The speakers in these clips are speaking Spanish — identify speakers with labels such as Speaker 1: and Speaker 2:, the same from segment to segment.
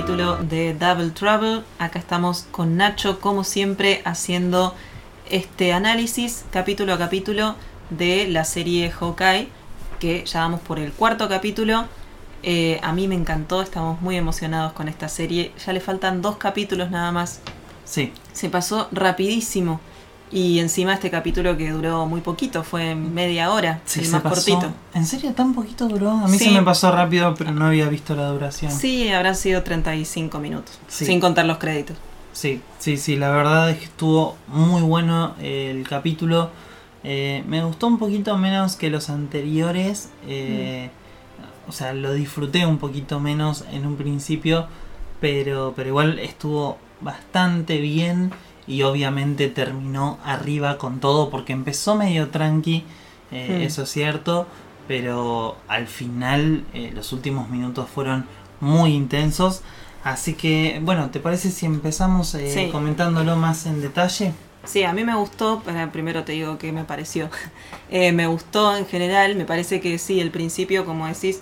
Speaker 1: capítulo de Double Trouble. Acá estamos con Nacho, como siempre, haciendo este análisis capítulo a capítulo de la serie Hawkeye, que ya vamos por el cuarto capítulo. Eh, a mí me encantó, estamos muy emocionados con esta serie. Ya le faltan dos capítulos nada más.
Speaker 2: Sí,
Speaker 1: Se pasó rapidísimo. Y encima este capítulo que duró muy poquito, fue media hora,
Speaker 2: sí
Speaker 1: el más
Speaker 2: pasó.
Speaker 1: cortito.
Speaker 2: ¿En serio tan poquito duró? A mí
Speaker 1: Sí.
Speaker 2: se me pasó rápido, pero no había visto la duración.
Speaker 1: Sí, habrán sido 35 minutos,
Speaker 2: Sí.
Speaker 1: sin contar los créditos.
Speaker 2: Sí, sí, sí, la verdad es que estuvo muy bueno el capítulo. Eh, me gustó un poquito menos que los anteriores. eh, O sea, lo disfruté un poquito menos en un principio, pero, pero igual estuvo bastante bien y obviamente terminó arriba con todo porque empezó medio tranqui, eh,
Speaker 1: Mm.
Speaker 2: eso es cierto, pero al final eh, los últimos minutos fueron muy intensos. Así que, bueno, ¿te parece si empezamos eh,
Speaker 1: Sí.
Speaker 2: comentándolo más en detalle?
Speaker 1: Sí, a mí me gustó, pero primero te digo qué me pareció. Eh, me gustó en general, me parece que sí, el principio, como decís,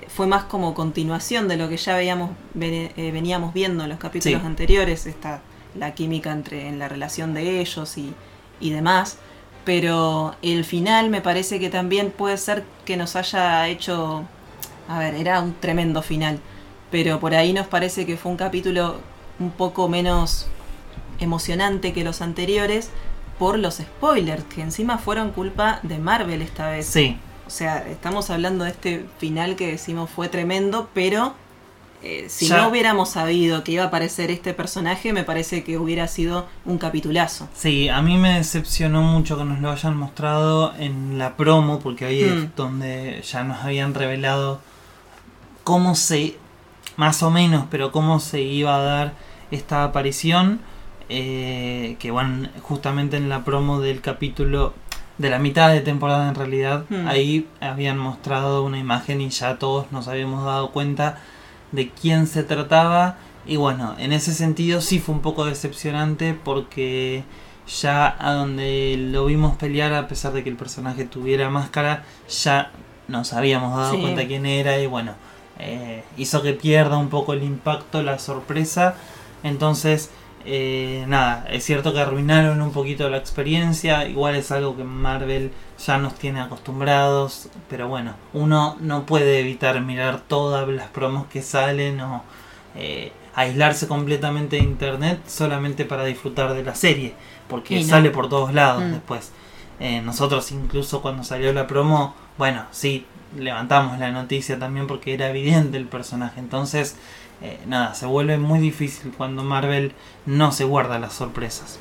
Speaker 1: eh, fue más como continuación de lo que ya veíamos, eh, veníamos viendo en los capítulos
Speaker 2: Sí.
Speaker 1: anteriores, esta, la química entre en la relación de ellos y, y demás. Pero el final me parece que también puede ser que nos haya hecho... A ver, era un tremendo final. Pero por ahí nos parece que fue un capítulo un poco menos emocionante que los anteriores por los spoilers, que encima fueron culpa de Marvel esta vez.
Speaker 2: Sí,
Speaker 1: O sea, estamos hablando de este final que decimos fue tremendo, pero eh, si
Speaker 2: Ya-
Speaker 1: no hubiéramos sabido que iba a aparecer este personaje, me parece que hubiera sido un capitulazo.
Speaker 2: sí, a mí me decepcionó mucho que nos lo hayan mostrado en la promo, porque ahí
Speaker 1: Mm.
Speaker 2: es donde ya nos habían revelado cómo se, más o menos, pero cómo se iba a dar esta aparición. eh, que van justamente en la promo del capítulo de la mitad de temporada en realidad
Speaker 1: Hmm.
Speaker 2: ahí habían mostrado una imagen y ya todos nos habíamos dado cuenta de quién se trataba y bueno en ese sentido sí fue un poco decepcionante porque ya a donde lo vimos pelear a pesar de que el personaje tuviera máscara ya nos habíamos dado
Speaker 1: Sí.
Speaker 2: cuenta quién era y bueno eh, hizo que pierda un poco el impacto la sorpresa entonces eh, nada, es cierto que arruinaron un poquito la experiencia, igual es algo que Marvel ya nos tiene acostumbrados, pero bueno, uno no puede evitar mirar todas las promos que salen o eh, aislarse completamente de internet solamente para disfrutar de la serie, porque
Speaker 1: no.
Speaker 2: sale por todos lados
Speaker 1: Mm.
Speaker 2: después. Eh, nosotros incluso cuando salió la promo, bueno, sí, levantamos la noticia también porque era evidente el personaje, entonces... Eh, nada, se vuelve muy difícil cuando Marvel no se guarda las sorpresas.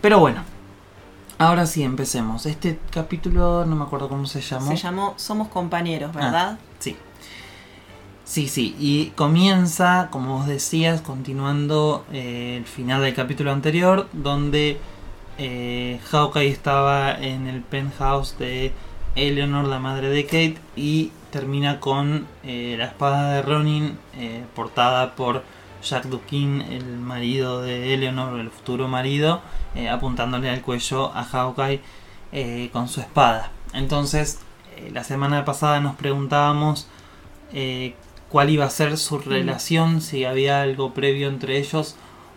Speaker 2: Pero bueno, ahora sí empecemos. Este capítulo, no me acuerdo cómo se llamó.
Speaker 1: Se llamó Somos compañeros,
Speaker 2: Ah.
Speaker 1: ¿verdad?
Speaker 2: Sí. Sí, sí. Y comienza, como vos decías, continuando eh, el final del capítulo anterior, donde eh, Hawkeye estaba en el penthouse de Eleanor, la madre de Kate, y termina con eh, la espada de Ronin eh, portada por Jack Dukin, el marido de Eleanor, el futuro marido, eh, apuntándole al cuello a Hawkeye con su espada. Entonces, la semana pasada nos preguntábamos cuál iba a ser su relación, si había algo previo entre ellos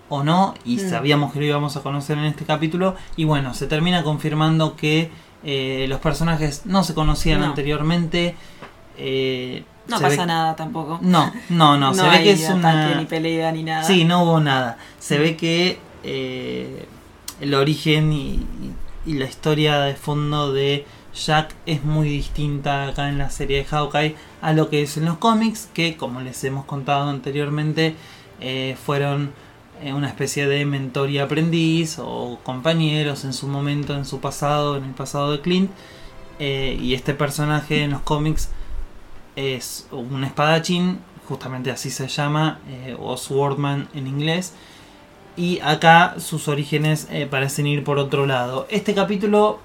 Speaker 2: o no, y
Speaker 1: Mm.
Speaker 2: sabíamos que lo íbamos a conocer en este capítulo, y bueno, se termina confirmando que eh, los personajes no se conocían
Speaker 1: No.
Speaker 2: anteriormente. Eh,
Speaker 1: No pasa
Speaker 2: ve-
Speaker 1: nada tampoco.
Speaker 2: No, no, no, se ve que es una...
Speaker 1: ni pelea ni nada.
Speaker 2: Sí, no hubo nada. Se ve que eh, el origen y, la historia de fondo de Jack es muy distinta acá en la serie de Hawkeye a lo que es en los cómics, que como les hemos contado anteriormente, eh, fueron una especie de mentor y aprendiz o compañeros en su momento, en su pasado, en el pasado de Clint. Eh, y este personaje en los cómics es un espadachín, justamente así se llama, eh, o Swordman en inglés. Y acá sus orígenes eh, parecen ir por otro lado. Este capítulo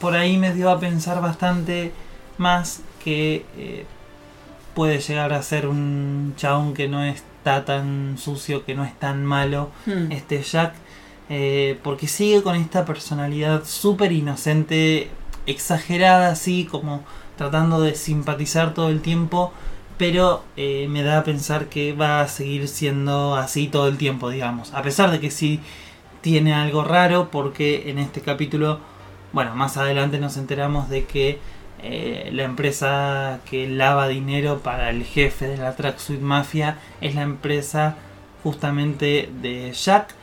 Speaker 2: por ahí me dio a pensar bastante más que eh, puede llegar a ser un chabón que no está tan sucio, que no es tan malo
Speaker 1: Hmm.
Speaker 2: este Jack. porque sigue con esta personalidad súper inocente, exagerada así, como tratando de simpatizar todo el tiempo, pero eh, me da a pensar que va a seguir siendo así todo el tiempo, digamos. A pesar de que sí tiene algo raro, porque en este capítulo, bueno, más adelante nos enteramos de que eh, la empresa que lava dinero para el jefe de la Tracksuit Mafia es la empresa justamente de Jack.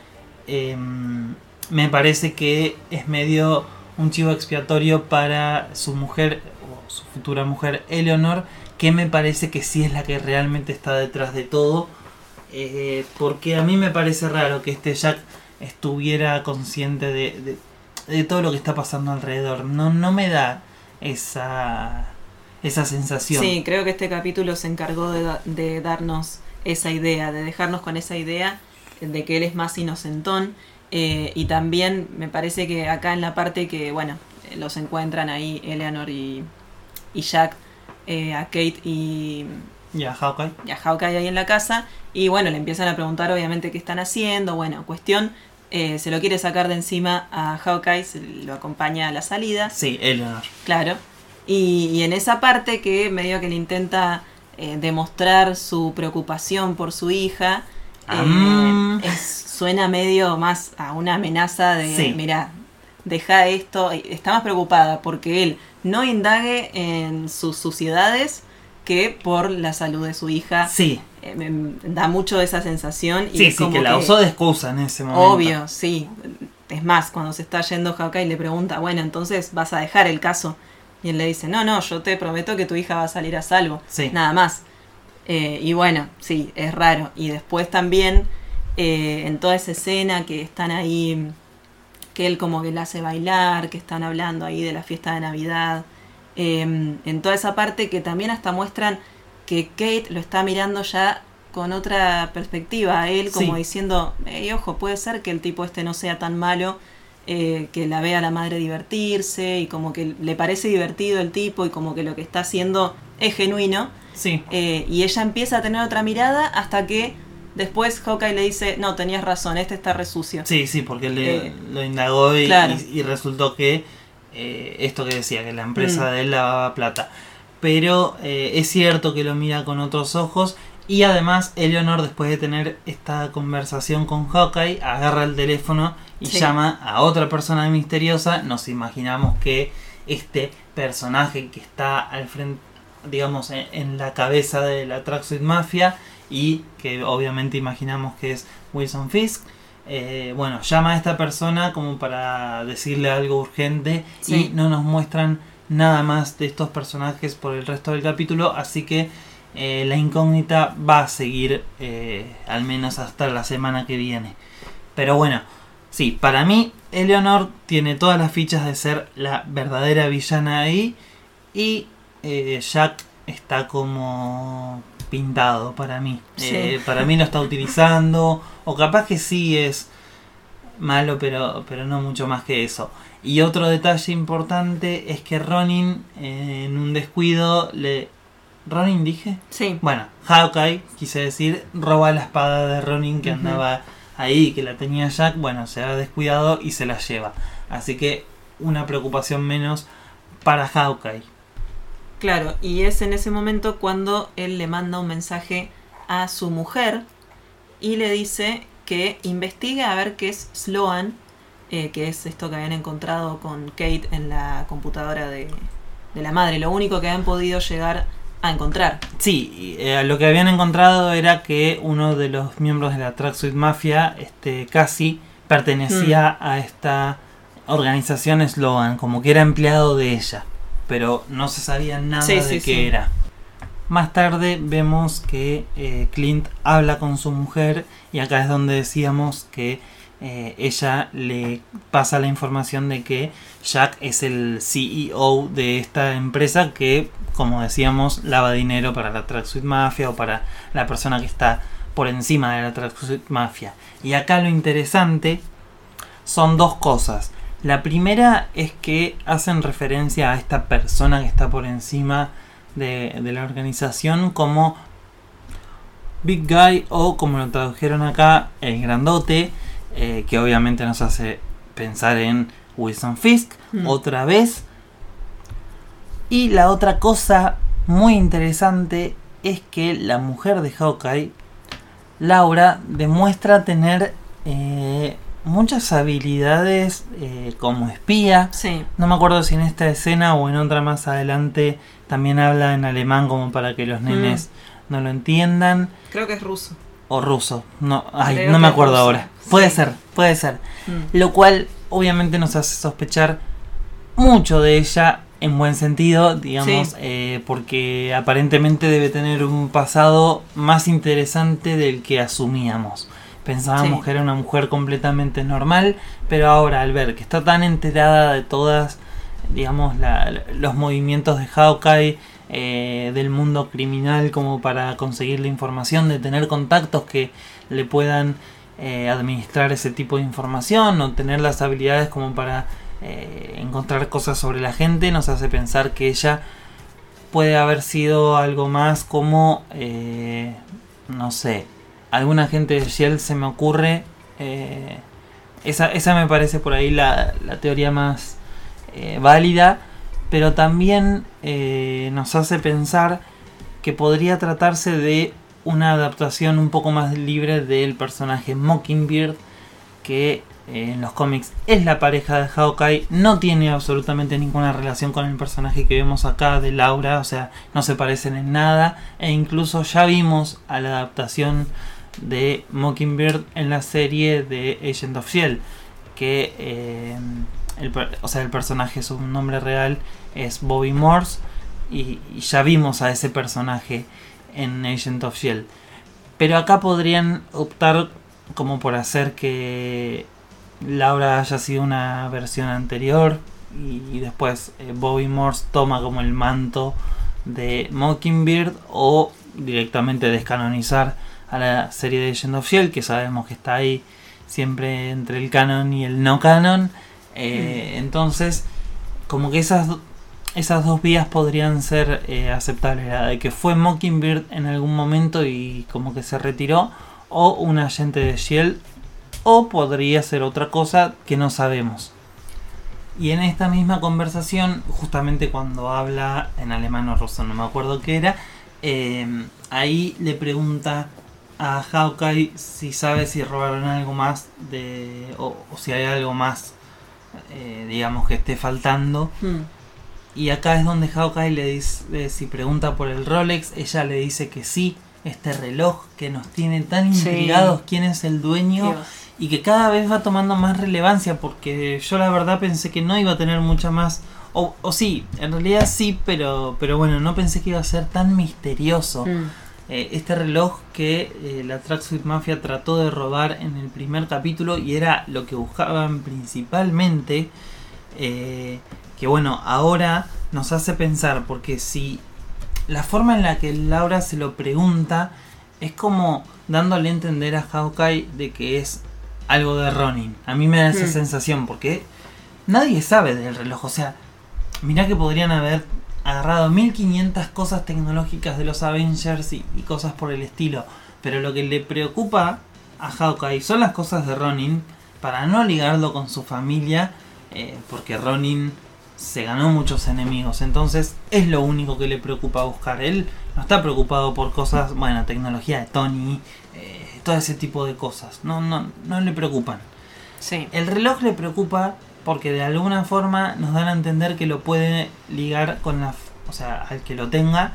Speaker 2: Em, me parece que es medio un chivo expiatorio para su mujer su futura mujer Eleanor, que me parece que sí es la que realmente está detrás de todo. Eh, porque a mí me parece raro que este Jack estuviera consciente de, de, todo lo que está pasando alrededor. No, no me da esa, esa sensación.
Speaker 1: Sí, creo que este capítulo se encargó de, de darnos esa idea, de dejarnos con esa idea de que él es más inocentón. Eh, y también me parece que acá en la parte que, bueno, los encuentran ahí Eleanor y, y Jack, eh, a Kate y,
Speaker 2: y a Hawkeye.
Speaker 1: Y a Hawkeye ahí en la casa. Y bueno, le empiezan a preguntar obviamente qué están haciendo. Bueno, cuestión, eh, se lo quiere sacar de encima a Hawkeye, se lo acompaña a la salida.
Speaker 2: Sí, Eleanor.
Speaker 1: Claro. Y, y en esa parte que medio que le intenta eh, demostrar su preocupación por su hija,
Speaker 2: Ah.
Speaker 1: es, suena medio más a una amenaza de,
Speaker 2: Sí.
Speaker 1: mira, deja esto, está más preocupada porque él no indague en sus suciedades que por la salud de su hija.
Speaker 2: Sí,
Speaker 1: Eh, me- da mucho esa sensación. Y
Speaker 2: sí, sí,
Speaker 1: como
Speaker 2: que la usó de excusa en ese momento.
Speaker 1: Obvio, sí. Es más, cuando se está yendo Hawkeye le pregunta, bueno, entonces vas a dejar el caso. Y él le dice, no, no, yo te prometo que tu hija va a salir a salvo.
Speaker 2: Sí.
Speaker 1: Nada más. Eh, y bueno, sí, es raro. Y después también, eh, en toda esa escena que están ahí, que él como que la hace bailar, que están hablando ahí de la fiesta de Navidad. eh, en toda esa parte que también hasta muestran que Kate lo está mirando ya con otra perspectiva a él, como
Speaker 2: Sí.
Speaker 1: diciendo, "Ey, ojo, puede ser que el tipo este no sea tan malo, eh, que la vea a la madre divertirse y como que le parece divertido el tipo y como que lo que está haciendo es genuino.
Speaker 2: Sí,
Speaker 1: Eh, y ella empieza a tener otra mirada hasta que después Hawkeye le dice, no, tenías razón, este está resucio.
Speaker 2: sí, sí, porque le,
Speaker 1: Eh,
Speaker 2: lo indagó y,
Speaker 1: claro.
Speaker 2: y- y resultó que eh, esto que decía, que la empresa
Speaker 1: Mm.
Speaker 2: de él lavaba plata. Pero eh, es cierto que lo mira con otros ojos. Y además, Eleanor, después de tener esta conversación con Hawkeye, agarra el teléfono y
Speaker 1: Sí.
Speaker 2: llama a otra persona misteriosa. Nos imaginamos que este personaje que está al frente, digamos, en, en la cabeza de la Tracksuit Mafia y que obviamente imaginamos que es Wilson Fisk. eh, bueno, llama a esta persona como para decirle algo urgente
Speaker 1: Sí.
Speaker 2: y no nos muestran nada más de estos personajes por el resto del capítulo, así que eh, la incógnita va a seguir eh, al menos hasta la semana que viene. Pero bueno, sí, para mí Eleanor tiene todas las fichas de ser la verdadera villana ahí y Jack está como pintado para mí.
Speaker 1: Sí.
Speaker 2: Eh, para mí lo está utilizando o capaz que sí es malo, pero, pero no mucho más que eso. Y otro detalle importante es que Ronin eh, en un descuido le... ¿Ronin dije?
Speaker 1: Sí,
Speaker 2: Bueno, Hawkeye, quise decir, roba la espada de Ronin que andaba ahí, que la tenía Jack, bueno, se ha descuidado y se la lleva. Así que una preocupación menos para Hawkeye.
Speaker 1: Claro. Y es en ese momento cuando él le manda un mensaje a su mujer y le dice que investigue a ver qué es Sloan, eh, que es esto que habían encontrado con Kate en la computadora de, de la madre. Lo único que habían podido llegar a encontrar.
Speaker 2: Sí, eh, lo que habían encontrado era que uno de los miembros de la Tracksuit Mafia, este casi pertenecía a esta organización Sloan, como que era empleado de ella, pero no se sabía nada
Speaker 1: Sí,
Speaker 2: de
Speaker 1: sí,
Speaker 2: qué
Speaker 1: sí.
Speaker 2: era. Más tarde vemos que eh, Clint habla con su mujer y acá es donde decíamos que eh, ella le pasa la información de que Jack es el CEO de esta empresa que, como decíamos, lava dinero para la Tracksuit Mafia o para la persona que está por encima de la Tracksuit Mafia. Y acá lo interesante son dos cosas. La primera es que hacen referencia a esta persona que está por encima de, de la organización como Big Guy o como lo tradujeron acá, el grandote. eh, que obviamente nos hace pensar en Wilson Fisk
Speaker 1: Mm.
Speaker 2: otra vez. Y la otra cosa muy interesante es que la mujer de Hawkeye, Laura, demuestra tener eh, muchas habilidades eh, como espía.
Speaker 1: Sí.
Speaker 2: No me acuerdo si en esta escena o en otra más adelante también habla en alemán como para que los nenes no lo entiendan.
Speaker 1: Creo que es ruso.
Speaker 2: O ruso. No, ay,
Speaker 1: Creo
Speaker 2: no me acuerdo ahora. Puede ser, puede ser.
Speaker 1: Mm.
Speaker 2: Lo cual obviamente nos hace sospechar mucho de ella en buen sentido, digamos,
Speaker 1: Sí.
Speaker 2: eh, porque aparentemente debe tener un pasado más interesante del que asumíamos. Pensábamos
Speaker 1: Sí.
Speaker 2: que era una mujer completamente normal, pero ahora al ver que está tan enterada de todas, digamos, la- los movimientos de Hawkeye, eh, del mundo criminal como para conseguir la información, de tener contactos que le puedan eh, administrar ese tipo de información o tener las habilidades como para eh, encontrar cosas sobre la gente, nos hace pensar que ella puede haber sido algo más como, no sé, alguna gente de Shell se me ocurre. eh, esa, esa me parece por ahí la, la teoría más eh, válida, pero también eh, nos hace pensar que podría tratarse de una adaptación un poco más libre del personaje Mockingbird, que en los cómics es la pareja de Hawkeye, no tiene absolutamente ninguna relación con el personaje que vemos acá de Laura, o sea, no se parecen en nada, e incluso ya vimos a la adaptación de Mockingbird en la serie de Agent of Shield, que eh, el, o sea, el personaje, su nombre real es Bobby Morse, y, ya vimos a ese personaje en Agent of Shield. Pero acá podrían optar como por hacer que Laura haya sido una versión anterior y, y después eh, Bobby Morse toma como el manto de Mockingbird o directamente descanonizar a la serie de Agent of Shield que sabemos que está ahí siempre entre el canon y el no canon. Eh, entonces como que esas esas dos vías podrían ser eh, aceptables. La de que fue Mockingbird en algún momento y como que se retiró o un agente de Shield o podría ser otra cosa que no sabemos. Y en esta misma conversación, justamente cuando habla en alemán o ruso, no me acuerdo qué era, eh, ahí le pregunta a Hawkeye si sabe si robaron algo más de o, o si hay algo más, eh, digamos, que esté faltando.
Speaker 1: Mm.
Speaker 2: Y acá es donde Hawkeye le dice, si pregunta por el Rolex, ella le dice que sí, este reloj que nos tiene tan
Speaker 1: Sí.
Speaker 2: intrigados, quién es el dueño
Speaker 1: Dios.
Speaker 2: y que cada vez va tomando más relevancia porque yo la verdad pensé que no iba a tener mucha más o, o sí, en realidad sí, pero pero bueno, no pensé que iba a ser tan misterioso.
Speaker 1: Mm.
Speaker 2: Eh, este reloj que eh, la Tracksuit Mafia trató de robar en el primer capítulo y era lo que buscaban principalmente. eh, que bueno, ahora nos hace pensar porque si la forma en la que Laura se lo pregunta es como dándole a entender a Hawkeye de que es algo de Ronin. A mí me da esa
Speaker 1: Hmm.
Speaker 2: sensación porque nadie sabe del reloj. O sea, mirá que podrían haber agarrado 1500 cosas tecnológicas de los Avengers y, y cosas por el estilo. Pero lo que le preocupa a Hawkeye son las cosas de Ronin para no ligarlo con su familia. eh, porque Ronin se ganó muchos enemigos. Entonces es lo único que le preocupa buscar. Él no está preocupado por cosas, bueno, tecnología de Tony, eh, todo ese tipo de cosas. No, no, no le preocupan.
Speaker 1: Sí.
Speaker 2: El reloj le preocupa porque de alguna forma nos dan a entender que lo puede ligar con la... O sea, al que lo tenga,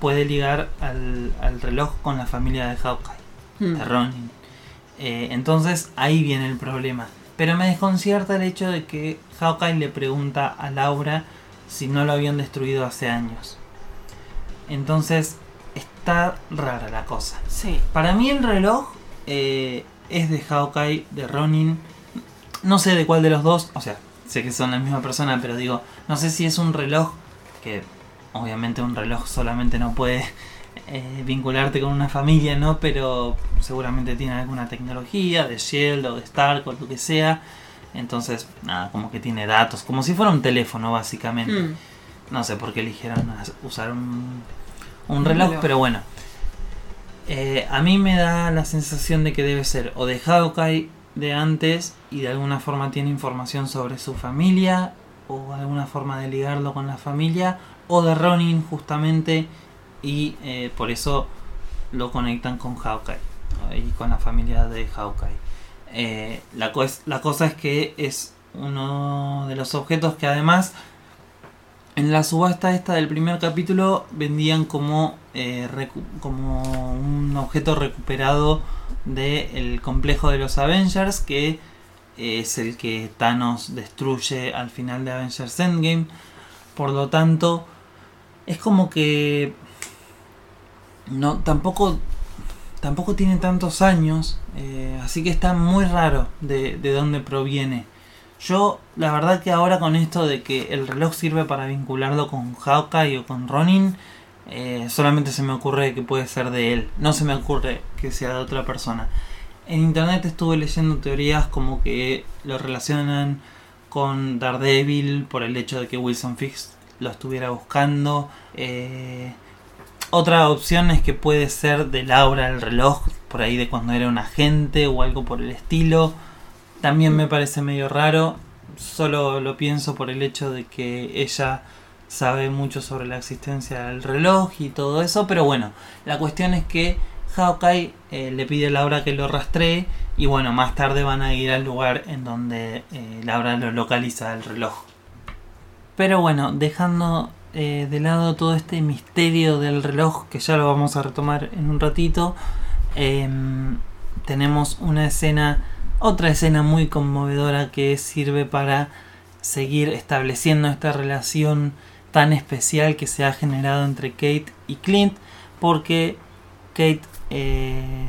Speaker 2: puede ligar al, al reloj con la familia de Hawkeye,
Speaker 1: Mm.
Speaker 2: de Ronin. Eh, entonces ahí viene el problema. Pero me desconcierta el hecho de que Hawkeye le pregunta a Laura si no lo habían destruido hace años. Entonces está rara la cosa.
Speaker 1: Sí.
Speaker 2: Para mí el reloj eh, es de Hawkeye, de Ronin. No sé de cuál de los dos, o sea, sé que son la misma persona, pero digo, no sé si es un reloj que obviamente un reloj solamente no puede eh, vincularte con una familia, ¿no? Pero seguramente tiene alguna tecnología de Shield o de Stark o lo que sea. Entonces, nada, como que tiene datos, como si fuera un teléfono básicamente.
Speaker 1: Mm.
Speaker 2: No sé por qué eligieron usar un, un
Speaker 1: Un
Speaker 2: reloj,
Speaker 1: reloj.
Speaker 2: pero bueno. Eh, a mí me da la sensación de que debe ser o de Hawkeye, de antes y de alguna forma tiene información sobre su familia o alguna forma de ligarlo con la familia o de Ronin justamente y eh, por eso lo conectan con Hawkeye y con la familia de Hawkeye. Eh, la, la cosa es que es uno de los objetos que además en la subasta esta del primer capítulo vendían como, eh, como un objeto recuperado del complejo de los Avengers, que es el que Thanos destruye al final de Avengers Endgame. Por lo tanto, es como que no tampoco tampoco tiene tantos años, eh, así que está muy raro de, de dónde proviene. Yo, la verdad que ahora con esto de que el reloj sirve para vincularlo con Hawkeye o con Ronin, eh, solamente se me ocurre que puede ser de él, no se me ocurre que sea de otra persona. En internet estuve leyendo teorías como que lo relacionan con Daredevil por el hecho de que Wilson Fix lo estuviera buscando. Eh, otra opción es que puede ser de Laura el reloj, por ahí de cuando era un agente o algo por el estilo. También me parece medio raro, solo lo pienso por el hecho de que ella sabe mucho sobre la existencia del reloj y todo eso, pero bueno, la cuestión es que Hawkeye eh, le pide a Laura que lo rastree y bueno, más tarde van a ir al lugar en donde eh, Laura lo localiza el reloj. Pero bueno, dejando eh, de lado todo este misterio del reloj, que ya lo vamos a retomar en un ratito, em, tenemos una escena, otra escena muy conmovedora que sirve para seguir estableciendo esta relación tan especial que se ha generado entre Kate y Clint, porque Kate, eh,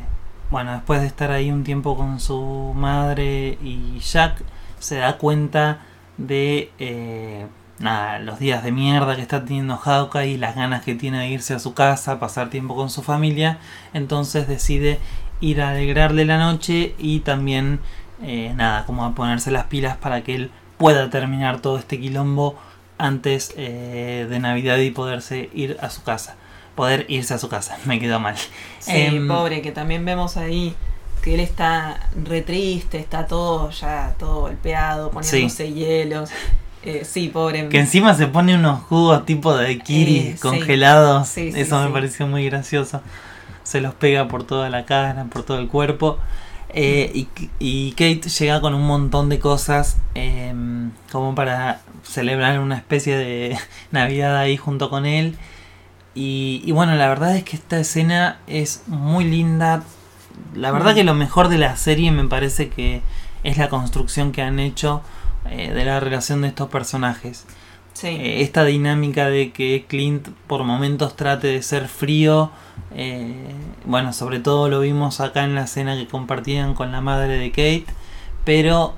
Speaker 2: bueno, después de estar ahí un tiempo con su madre y Jack, se da cuenta de eh, nada, los días de mierda que está teniendo Hawkeye y las ganas que tiene de irse a su casa, pasar tiempo con su familia, entonces decide ir a alegrarle la noche y también, eh, nada, como a ponerse las pilas para que él pueda terminar todo este quilombo antes eh, de Navidad y poderse ir a su casa. Poder irse a su casa, me quedó mal.
Speaker 1: Sí, em, pobre, que también vemos ahí que él está re triste, está todo ya todo golpeado, poniéndose hielos. Eh, sí, pobre.
Speaker 2: Que encima se pone unos jugos tipo de kiri eh, congelados. Eso me pareció muy gracioso. Se los pega por toda la cara, por todo el cuerpo. Eh, y, Kate llega con un montón de cosas em, como para celebrar una especie de Navidad ahí junto con él. Y, y, bueno, la verdad es que esta escena es muy linda. La verdad mm. que lo mejor de la serie me parece que es la construcción que han hecho eh, de la relación de estos personajes. Eh, esta dinámica de que Clint por momentos trate de ser frío, eh, bueno, sobre todo lo vimos acá en la escena que compartían con la madre de Kate, pero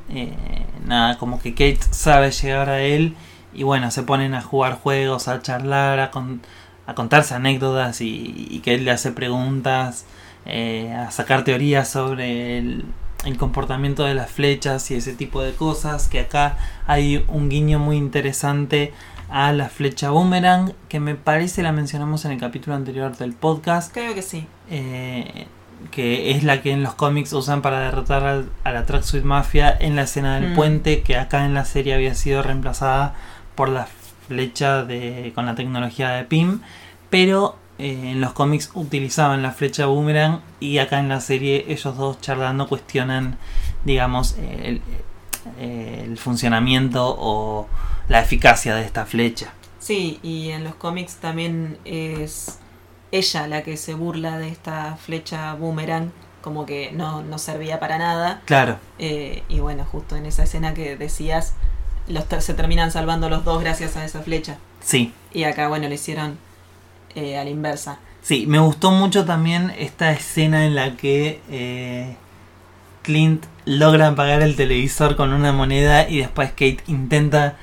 Speaker 2: nada, como que Kate sabe llegar a él y bueno, se ponen a jugar juegos, a charlar, a, a contarse anécdotas y, y, que él le hace preguntas, a sacar teorías sobre el, el comportamiento de las flechas y ese tipo de cosas. Que acá hay un guiño muy interesante a la flecha boomerang, que me parece la mencionamos en el capítulo anterior del podcast.
Speaker 1: Creo que sí.
Speaker 2: Eh, que es la que en los cómics usan para derrotar a la Tracksuit Mafia en la escena del mm. puente, que acá en la serie había sido reemplazada por la flecha de, con la tecnología de PIM. Pero eh, en los cómics utilizaban la flecha boomerang y acá en la serie ellos dos charlando cuestionan, digamos, el, funcionamiento o la eficacia de esta flecha.
Speaker 1: Sí, y en los cómics también es ella la que se burla de esta flecha boomerang, como que no, no servía para nada.
Speaker 2: Claro.
Speaker 1: Eh, y bueno, justo en esa escena que decías, los se terminan salvando los dos gracias a esa flecha.
Speaker 2: Sí.
Speaker 1: Y acá, bueno, le hicieron eh, a la inversa.
Speaker 2: Sí, me gustó mucho también esta escena en la que eh, Clint logra apagar el televisor con una moneda y después Kate intenta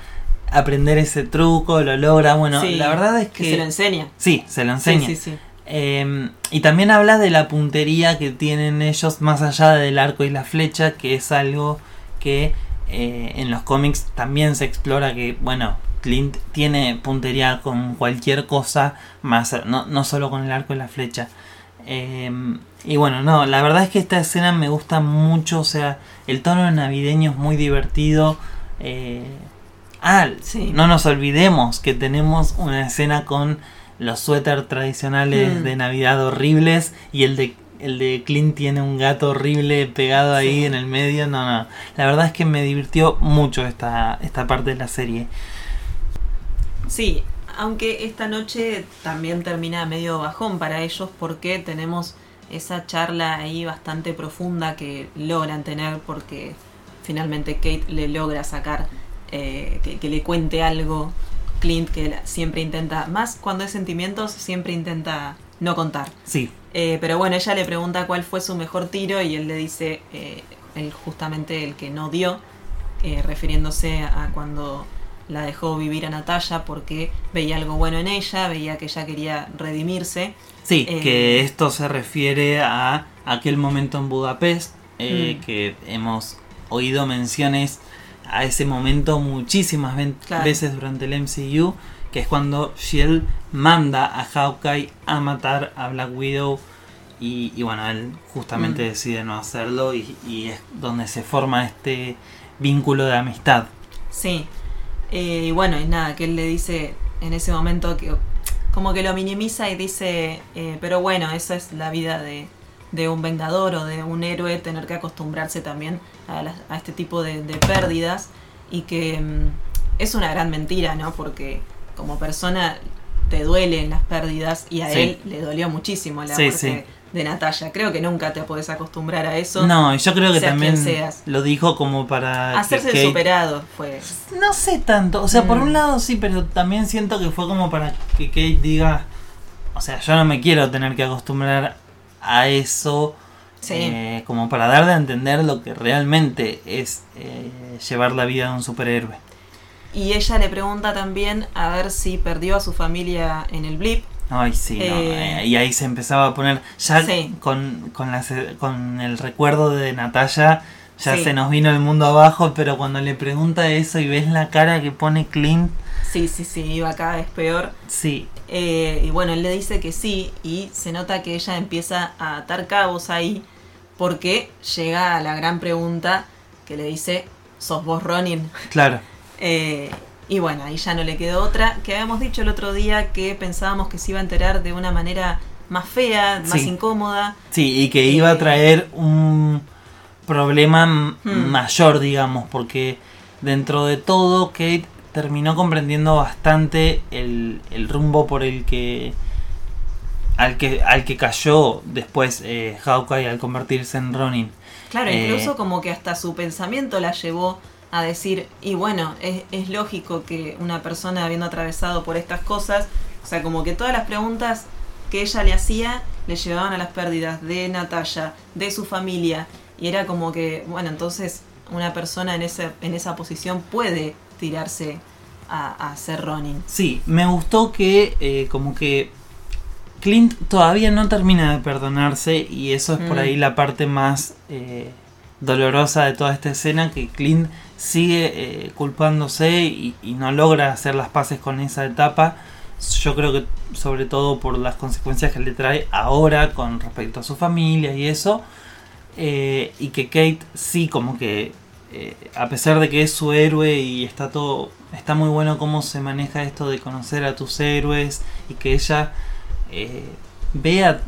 Speaker 2: aprender ese truco, lo logra. Bueno, la verdad es que,
Speaker 1: se lo enseña.
Speaker 2: Sí, se lo enseña. Sí, sí, em, y también habla de la puntería que tienen ellos más allá del arco y la flecha, que es algo que eh, en los cómics también se explora que, bueno, Clint tiene puntería con cualquier cosa, más no, no solo con el arco y la flecha. Eh, y bueno, no, la verdad es que esta escena me gusta mucho, o sea, el tono navideño es muy divertido. Eh, ah,
Speaker 1: Sí.
Speaker 2: no nos olvidemos que tenemos una escena con los suéter tradicionales
Speaker 1: Mm.
Speaker 2: de Navidad horribles y el de el de Clint tiene un gato horrible pegado ahí
Speaker 1: Sí.
Speaker 2: en el medio. No, no. La verdad es que me divirtió mucho esta, esta parte de la serie.
Speaker 1: Sí, aunque esta noche también termina medio bajón para ellos porque tenemos esa charla ahí bastante profunda que logran tener porque finalmente Kate le logra sacar eh, que, que le cuente algo. Clint que siempre intenta, más cuando es sentimientos, siempre intenta no contar.
Speaker 2: Sí,
Speaker 1: Eh, pero bueno, ella le pregunta cuál fue su mejor tiro y él le dice eh, justamente el que no dio, eh, refiriéndose a cuando la dejó vivir a Natalia porque veía algo bueno en ella, veía que ella quería redimirse.
Speaker 2: Sí,
Speaker 1: Eh,
Speaker 2: que esto se refiere a aquel momento en Budapest, eh,
Speaker 1: Mm.
Speaker 2: que hemos oído menciones a ese momento muchísimas
Speaker 1: Claro.
Speaker 2: veces durante el MCU, que es cuando Shield manda a Hawkeye a matar a Black Widow y, y bueno, él justamente
Speaker 1: Mm.
Speaker 2: decide no hacerlo y, y es donde se forma este vínculo de amistad.
Speaker 1: Sí. Eh, y bueno, y nada, que él le dice en ese momento que como que lo minimiza y dice, eh, pero bueno, esa es la vida de, de un vengador o de un héroe, tener que acostumbrarse también a, las- a este tipo de, de pérdidas y que mm, es una gran mentira, ¿no? Porque como persona te duelen las pérdidas y a
Speaker 2: Sí.
Speaker 1: él le dolió muchísimo la
Speaker 2: Sí,
Speaker 1: muerte de Natalia. Creo que nunca te podés acostumbrar a eso.
Speaker 2: No, y yo creo que
Speaker 1: seas
Speaker 2: también
Speaker 1: seas.
Speaker 2: lo dijo como para... que
Speaker 1: Hacerse el superado fue...
Speaker 2: No sé tanto, o sea, por
Speaker 1: Mm.
Speaker 2: un lado sí, pero también siento que fue como para que Kate diga, o sea, yo no me quiero tener que acostumbrar a eso,
Speaker 1: Sí.
Speaker 2: eh, como para darle a entender lo que realmente es eh, llevar la vida de un superhéroe.
Speaker 1: Y ella le pregunta también a ver si perdió a su familia en el blip.
Speaker 2: Ay, sí, no,
Speaker 1: Eh,
Speaker 2: eh, y ahí se empezaba a poner, ya
Speaker 1: Sí.
Speaker 2: con, con, la se- con el recuerdo de Natalia, ya
Speaker 1: Sí.
Speaker 2: se nos vino el mundo abajo, pero cuando le pregunta eso y ves la cara que pone Clint,
Speaker 1: Sí, sí, sí, iba cada vez peor.
Speaker 2: sí,
Speaker 1: Eh, y bueno, él le dice que sí y se nota que ella empieza a atar cabos ahí porque llega a la gran pregunta que le dice, ¿sos vos Ronin?
Speaker 2: claro.
Speaker 1: Eh, y bueno, ahí ya no le quedó otra. Que habíamos dicho el otro día que pensábamos que se iba a enterar de una manera más fea, más
Speaker 2: Sí.
Speaker 1: incómoda.
Speaker 2: Sí, y que iba a
Speaker 1: Eh,
Speaker 2: traer un problema
Speaker 1: Hmm.
Speaker 2: mayor, digamos, porque dentro de todo Kate terminó comprendiendo bastante el, el rumbo por el que al que al que cayó después eh, Hawkeye al convertirse en Ronin.
Speaker 1: Claro,
Speaker 2: Eh,
Speaker 1: incluso como que hasta su pensamiento la llevó a decir, y bueno, es, es lógico que una persona habiendo atravesado por estas cosas, o sea, como que todas las preguntas que ella le hacía le llevaban a las pérdidas de Natalia, de su familia, y era como que, bueno, entonces una persona en esa, en esa posición puede tirarse a, a ser Ronin.
Speaker 2: Sí, me gustó que eh, como que Clint todavía no termina de perdonarse y eso es por
Speaker 1: Mm.
Speaker 2: ahí la parte más eh, dolorosa de toda esta escena, que Clint sigue eh, culpándose y, no logra hacer las paces con esa etapa. Yo creo que sobre todo por las consecuencias que le trae ahora con respecto a su familia y eso. Eh, y que Kate sí como que eh, a pesar de que es su héroe y está todo está muy bueno cómo se maneja esto de conocer a tus héroes y que ella eh, vea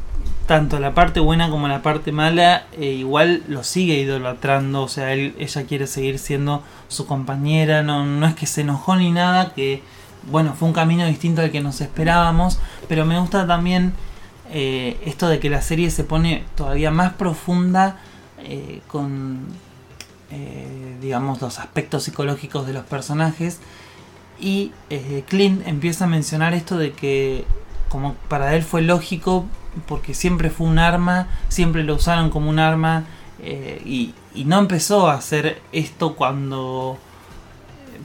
Speaker 2: tanto la parte buena como la parte mala e igual lo sigue idolatrando o sea ella quiere seguir siendo su compañera no, no es que se enojó ni nada que bueno fue un camino distinto al que nos esperábamos pero me gusta también eh, esto de que la serie se pone todavía más profunda eh, con eh, digamos los aspectos psicológicos de los personajes. Y eh, Clint empieza a mencionar esto de que como para él fue lógico porque siempre fue un arma siempre lo usaron como un arma eh, y, y no empezó a hacer esto cuando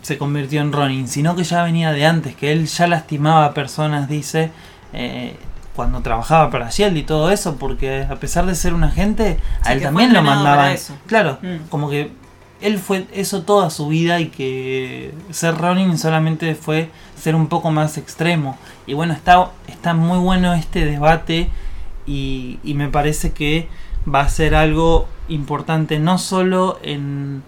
Speaker 2: se convirtió en Ronin sino que ya venía de antes que él ya lastimaba a personas dice eh, cuando trabajaba para Shield y todo eso porque a pesar de ser un agente a él también lo mandaban
Speaker 1: eso.
Speaker 2: claro
Speaker 1: Mm.
Speaker 2: como que él fue eso toda su vida y que ser Ronin solamente fue ser un poco más extremo. Y bueno, está, está muy bueno este debate y, y me parece que va a ser algo importante no solo en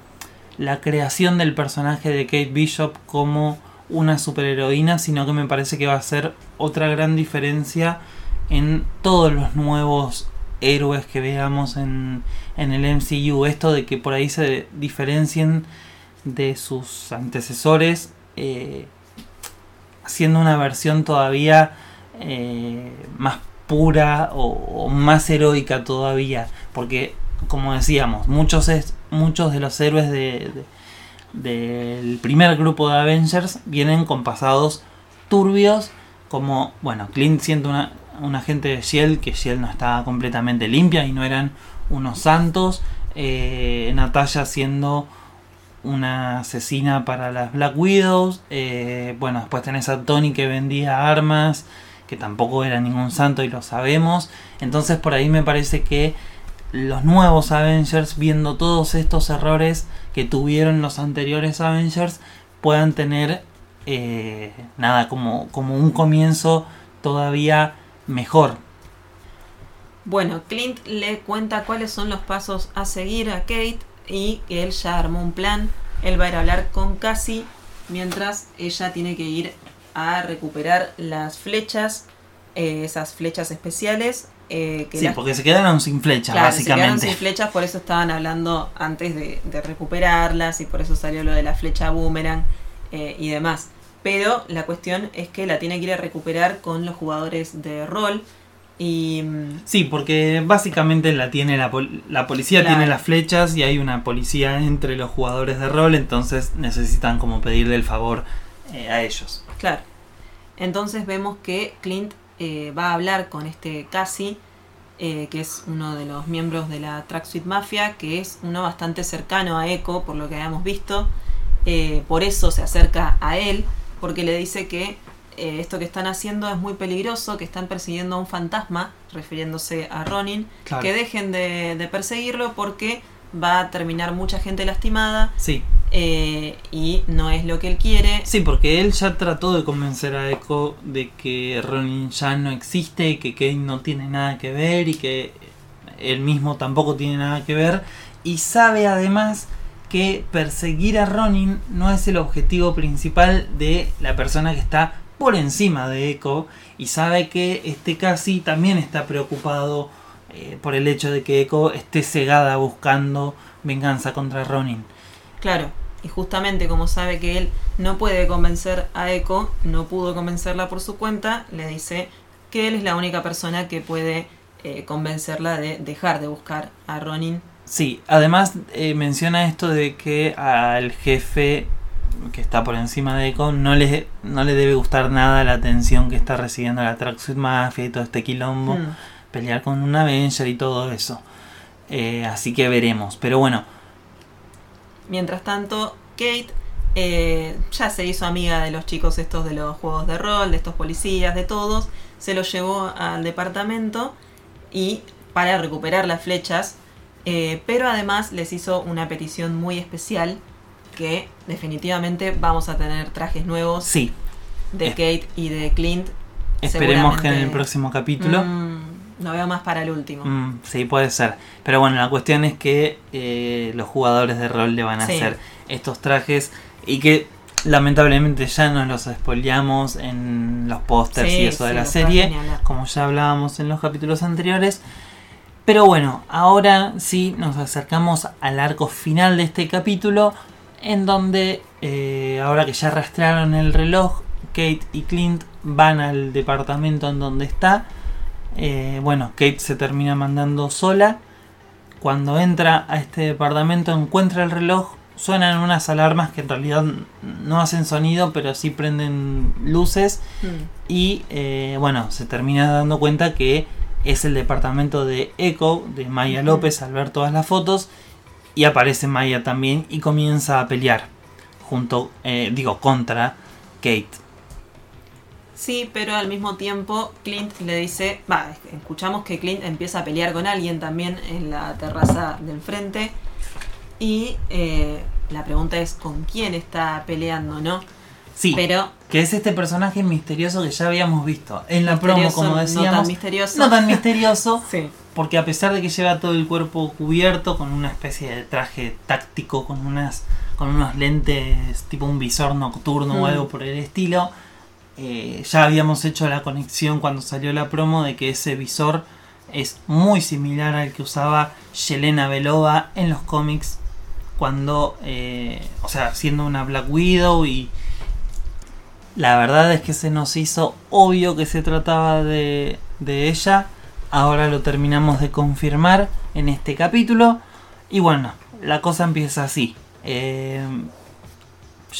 Speaker 2: la creación del personaje de Kate Bishop como una superheroína, sino que me parece que va a ser otra gran diferencia en todos los nuevos héroes que veamos en, en el MCU. Esto de que por ahí se diferencien de sus antecesores, eh, haciendo una versión todavía eh, más pura o, más heroica todavía. Porque, como decíamos, muchos, es, muchos de los héroes de, del primer grupo de Avengers vienen con pasados turbios. Como, bueno, Clint siendo una, un agente de Shield, que Shield no estaba completamente limpia y no eran unos santos. Eh, Natalia siendo una asesina para las Black Widows. Eh, bueno, después tenés a Tony que vendía armas que tampoco era ningún santo y lo sabemos. Entonces por ahí me parece que los nuevos Avengers, viendo todos estos errores que tuvieron los anteriores Avengers, puedan tener eh, nada como, como un comienzo todavía mejor.
Speaker 1: Bueno, Clint le cuenta cuáles son los pasos a seguir a Kate y que él ya armó un plan. Él va a ir a hablar con Cassie mientras ella tiene que ir a recuperar las flechas, eh, esas flechas especiales.
Speaker 2: Eh, que sí, porque se quedaron sin flechas, básicamente. Se quedaron
Speaker 1: sin flechas, por eso estaban hablando antes de, recuperarlas y por eso salió lo de la flecha boomerang eh, y demás. Pero la cuestión es que la tiene que ir a recuperar con los jugadores de rol. Y... Mm,
Speaker 2: sí, porque básicamente la tiene la, la policía tiene las flechas y hay una policía entre los jugadores de rol, entonces necesitan como pedirle el favor a ellos.
Speaker 1: Claro. Entonces vemos que Clint eh, va a hablar con este Cassie, eh, que es uno de los miembros de la Tracksuit Mafia, que es uno bastante cercano a Echo, por lo que habíamos visto. Eh, por eso se acerca a él, porque le dice que esto que están haciendo es muy peligroso, que están persiguiendo a un fantasma, refiriéndose a Ronin, que dejen de, de perseguirlo porque va a terminar mucha gente lastimada.
Speaker 2: Sí.
Speaker 1: Eh, y no es lo que él quiere.
Speaker 2: Sí, porque él ya trató de convencer a Echo de que Ronin ya no existe, que Kane no tiene nada que ver y que él mismo tampoco tiene nada que ver. Y sabe además que perseguir a Ronin no es el objetivo principal de la persona que está por encima de Echo. Y sabe que este casi también está preocupado eh, por el hecho de que Echo esté cegada buscando venganza contra Ronin.
Speaker 1: Claro, y justamente como sabe que él no puede convencer a Echo, no pudo convencerla por su cuenta, le dice que él es la única persona que puede eh, convencerla de dejar de buscar a Ronin.
Speaker 2: Sí, además eh, menciona esto de que al jefe que está por encima de Echo no le, no le debe gustar nada la atención que está recibiendo la Tracksuit Mafia y todo este quilombo. Mm pelear con un Avenger y todo eso. Eh, así que veremos. Pero bueno.
Speaker 1: Mientras tanto, Kate eh, ya se hizo amiga de los chicos estos de los juegos de rol, de estos policías, de todos. Se los llevó al departamento y para recuperar las flechas. Eh, pero además les hizo una petición muy especial que definitivamente vamos a tener trajes nuevos
Speaker 2: sí.
Speaker 1: de Kate y de Clint.
Speaker 2: Esperemos que en el próximo capítulo.
Speaker 1: Mm, no veo más para el último.
Speaker 2: Mm, sí, puede ser. Pero bueno, la cuestión es que eh, los jugadores de rol le van a hacer estos trajes y que lamentablemente ya nos los spoileamos en los pósters y eso de la serie, como ya hablábamos en los capítulos anteriores. Pero bueno, ahora sí nos acercamos al arco final de este capítulo, en donde eh, ahora que ya rastrearon el reloj, Kate y Clint van al departamento en donde está eh, bueno, Kate se termina mandando sola. Cuando entra a este departamento encuentra el reloj. Suenan unas alarmas que en realidad no hacen sonido, pero sí prenden luces. Mm. Y eh, bueno, se termina dando cuenta que es el departamento de Echo, de Maya López, al ver todas las fotos. Y aparece Maya también y comienza a pelear. Junto, eh, digo, contra Kate.
Speaker 1: Sí, pero al mismo tiempo Clint le dice, va, escuchamos que Clint empieza a pelear con alguien también en la terraza del frente y eh, la pregunta es con quién está peleando, ¿no?
Speaker 2: Sí,
Speaker 1: Pero
Speaker 2: que es este personaje misterioso que ya habíamos visto en la promo, como
Speaker 1: no
Speaker 2: decíamos.
Speaker 1: tan misterioso.
Speaker 2: No tan misterioso,
Speaker 1: Sí.
Speaker 2: porque a pesar de que lleva todo el cuerpo cubierto con una especie de traje táctico, con unas con unos lentes tipo un visor nocturno o
Speaker 1: Mm.
Speaker 2: algo por el estilo, eh, ya habíamos hecho la conexión cuando salió la promo de que ese visor es muy similar al que usaba Yelena Belova en los cómics cuando, eh, o sea, siendo una Black Widow y la verdad es que se nos hizo obvio que se trataba de, de ella. Ahora lo terminamos de confirmar en este capítulo. Y bueno, la cosa empieza así. Eh,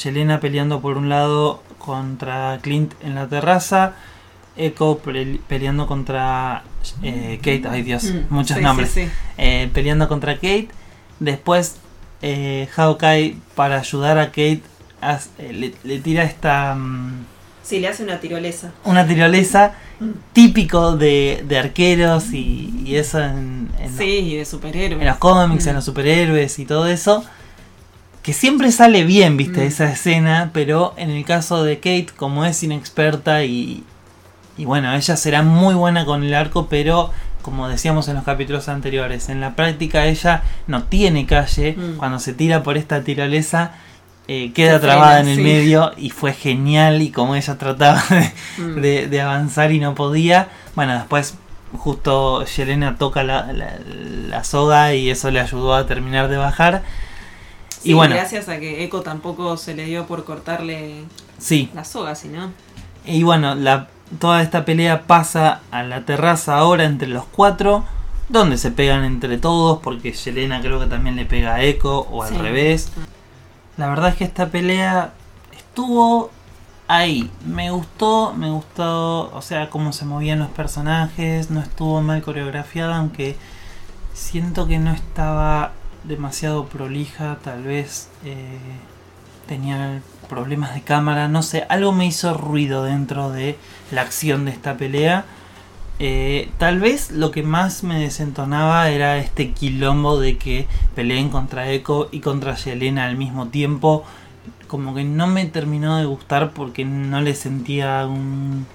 Speaker 2: Yelena peleando por un lado contra Clint en la terraza. Echo pe- peleando contra eh, Kate. Ay Dios,
Speaker 1: Mm,
Speaker 2: muchos
Speaker 1: sí,
Speaker 2: nombres.
Speaker 1: sí, sí.
Speaker 2: Eh, peleando contra Kate. Después eh, Hawkeye para ayudar a Kate eh, le, le tira esta mm,
Speaker 1: Sí, le hace una tirolesa.
Speaker 2: una tirolesa típico de, de arqueros y, y eso en, en los-
Speaker 1: Sí, y de superhéroes.
Speaker 2: en los cómics,
Speaker 1: Mm.
Speaker 2: en los superhéroes y todo eso. Que siempre sale bien, viste,
Speaker 1: Mm.
Speaker 2: esa escena, pero en el caso de Kate, como es inexperta y, y bueno, ella será muy buena con el arco, pero como decíamos en los capítulos anteriores, en la práctica ella no tiene calle.
Speaker 1: Mm.
Speaker 2: Cuando se tira por esta tirolesa, eh, queda trabada
Speaker 1: frena,
Speaker 2: en el
Speaker 1: sí.
Speaker 2: medio y fue genial y como ella trataba de,
Speaker 1: Mm.
Speaker 2: de, de avanzar y no podía. Bueno, después justo Yelena toca la, la- la soga y eso le ayudó a terminar de bajar.
Speaker 1: Sí,
Speaker 2: y bueno,
Speaker 1: gracias a que Echo tampoco se le dio por cortarle
Speaker 2: sí.
Speaker 1: la soga, si no.
Speaker 2: Y bueno, la, toda esta pelea pasa a la terraza ahora entre los cuatro, donde se pegan entre todos, porque Yelena creo que también le pega a Echo o al
Speaker 1: Sí.
Speaker 2: revés. La verdad es que esta pelea estuvo ahí. Me gustó, me gustó, o sea, cómo se movían los personajes, no estuvo mal coreografiada, aunque siento que no estaba demasiado prolija, tal vez eh, tenía problemas de cámara, no sé, algo me hizo ruido dentro de la acción de esta pelea. Eh, tal vez lo que más me desentonaba era este quilombo de que peleen contra Echo y contra Yelena al mismo tiempo. Como que no me terminó de gustar porque no le sentía un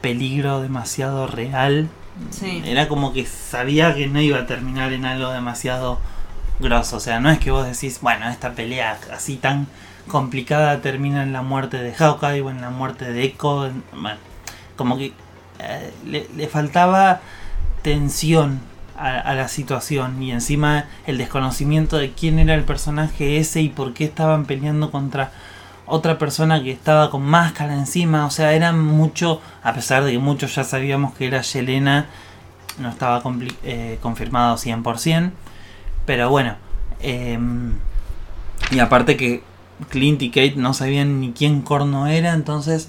Speaker 2: peligro demasiado real.
Speaker 1: Sí.
Speaker 2: Era como que sabía que no iba a terminar en algo demasiado grosso. O sea, no es que vos decís, bueno, esta pelea así tan complicada termina en la muerte de Hawkeye o en la muerte de Echo. en- Bueno, como que eh, le, le faltaba tensión a, la situación y encima el desconocimiento de quién era el personaje ese y por qué estaban peleando contra otra persona que estaba con máscara encima, o sea, era mucho, a pesar de que muchos ya sabíamos que era Yelena, no estaba eh, confirmado 100%, pero bueno, em, y aparte que Clint y Kate no sabían ni quién corno era, entonces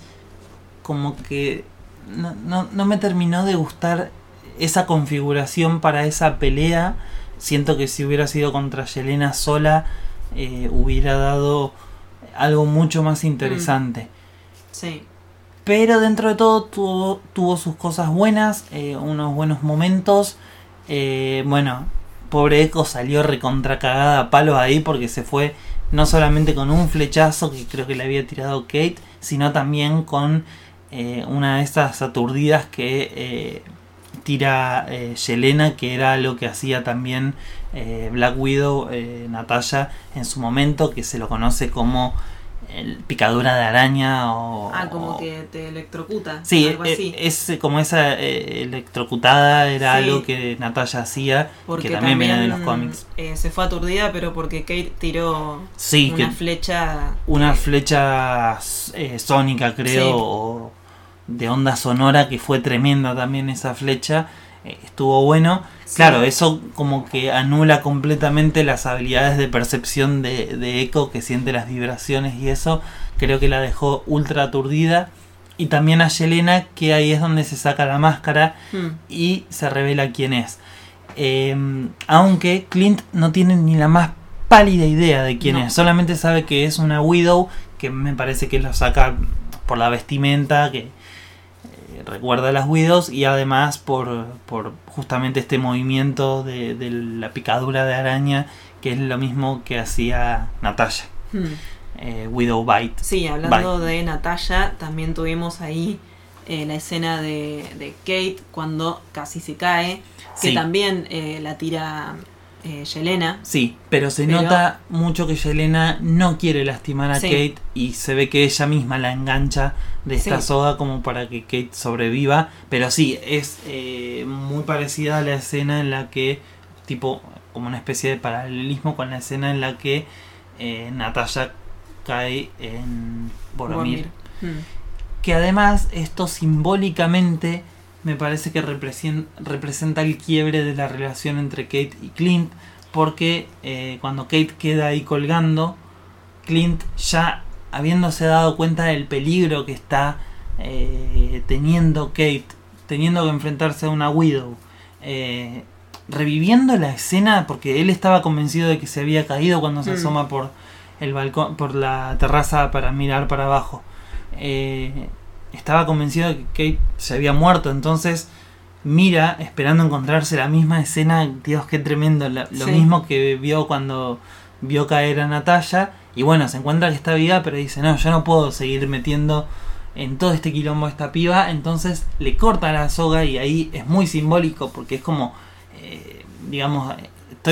Speaker 2: como que no, no, no me terminó de gustar esa configuración para esa pelea. Siento que si hubiera sido contra Yelena sola, eh, hubiera dado algo mucho más interesante.
Speaker 1: Sí.
Speaker 2: Pero dentro de todo tuvo, tuvo sus cosas buenas, eh, unos buenos momentos. Eh, bueno, pobre Echo salió recontra cagada a palos ahí porque se fue no solamente con un flechazo que creo que le había tirado Kate, sino también con eh, una de esas aturdidas que eh, tira eh, Yelena, que era lo que hacía también eh, Black Widow, eh, Natalia, en su momento, que se lo conoce como picadura de araña o...
Speaker 1: Ah, como
Speaker 2: o-
Speaker 1: que te electrocuta.
Speaker 2: Sí,
Speaker 1: algo
Speaker 2: eh,
Speaker 1: así.
Speaker 2: es como esa eh, electrocutada era
Speaker 1: Sí.
Speaker 2: algo que Natalia hacía,
Speaker 1: Porque
Speaker 2: que también, viene de los cómics.
Speaker 1: eh, se fue aturdida, pero porque Kate tiró
Speaker 2: Sí,
Speaker 1: una
Speaker 2: que
Speaker 1: flecha.
Speaker 2: una
Speaker 1: que-
Speaker 2: flecha eh, sónica creo,
Speaker 1: Sí.
Speaker 2: o de onda sonora, que fue tremenda también esa flecha, eh, estuvo bueno.
Speaker 1: Sí.
Speaker 2: Claro, eso como que anula completamente las habilidades de percepción de, de Echo, que siente las vibraciones y eso, creo que la dejó ultra aturdida. Y también a Yelena, que ahí es donde se saca la máscara
Speaker 1: Hmm.
Speaker 2: y se revela quién es. Eh, aunque Clint no tiene ni la más pálida idea de quién
Speaker 1: No.
Speaker 2: es, solamente sabe que es una Widow, que me parece que lo saca por la vestimenta, que recuerda a las Widows, y además por, por justamente este movimiento de, de la picadura de araña, que es lo mismo que hacía Natalia.
Speaker 1: Hmm.
Speaker 2: eh, Widow Bite.
Speaker 1: Sí, hablando de Natalia, también tuvimos ahí eh, la escena de, de, Kate cuando casi se cae, que también eh, la tira eh, Yelena.
Speaker 2: Sí, pero se nota mucho que Yelena no quiere lastimar a Kate y se ve que ella misma la engancha de esta soga como para que Kate sobreviva. Pero sí, es muy parecida a la escena en la que, tipo, como una especie de paralelismo con la escena en la que Natasha cae en Boromir. Hmm. Que además esto simbólicamente me parece que representa el quiebre de la relación entre Kate y Clint, porque eh, cuando Kate queda ahí colgando, Clint ya habiéndose dado cuenta del peligro que está eh, teniendo Kate, teniendo que enfrentarse a una Widow, eh, reviviendo la escena, porque él estaba convencido de que se había caído cuando se hmm. asoma por el balcón, por la terraza para mirar para abajo. Eh, estaba convencido de que Kate se había muerto, entonces mira esperando encontrarse la misma escena, Dios, qué tremendo, lo mismo que vio cuando vio caer a Natalia, y bueno, se encuentra que está viva, pero dice, no, yo no puedo seguir metiendo en todo este quilombo esta piba, entonces le corta la soga y ahí es muy simbólico porque es como, eh, digamos,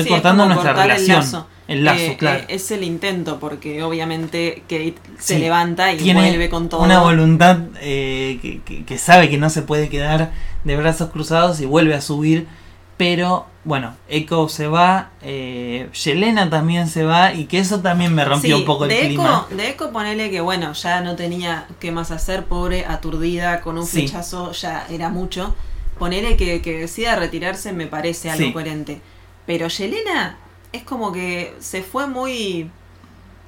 Speaker 2: estoy cortando nuestra relación. El lazo, eh, claro. Eh,
Speaker 1: es el intento, porque obviamente Kate se levanta y vuelve con todo.
Speaker 2: Una voluntad eh, que, sabe que no se puede quedar de brazos cruzados y vuelve a subir. Pero bueno, Echo se va, Yelena también se va y que eso también me rompió un poco el clima.
Speaker 1: de Echo ponele que bueno, ya no tenía qué más hacer, pobre, aturdida, con un flechazo, ya era mucho. Ponele que, que decida retirarse me parece algo coherente. Pero Yelena es como que se fue muy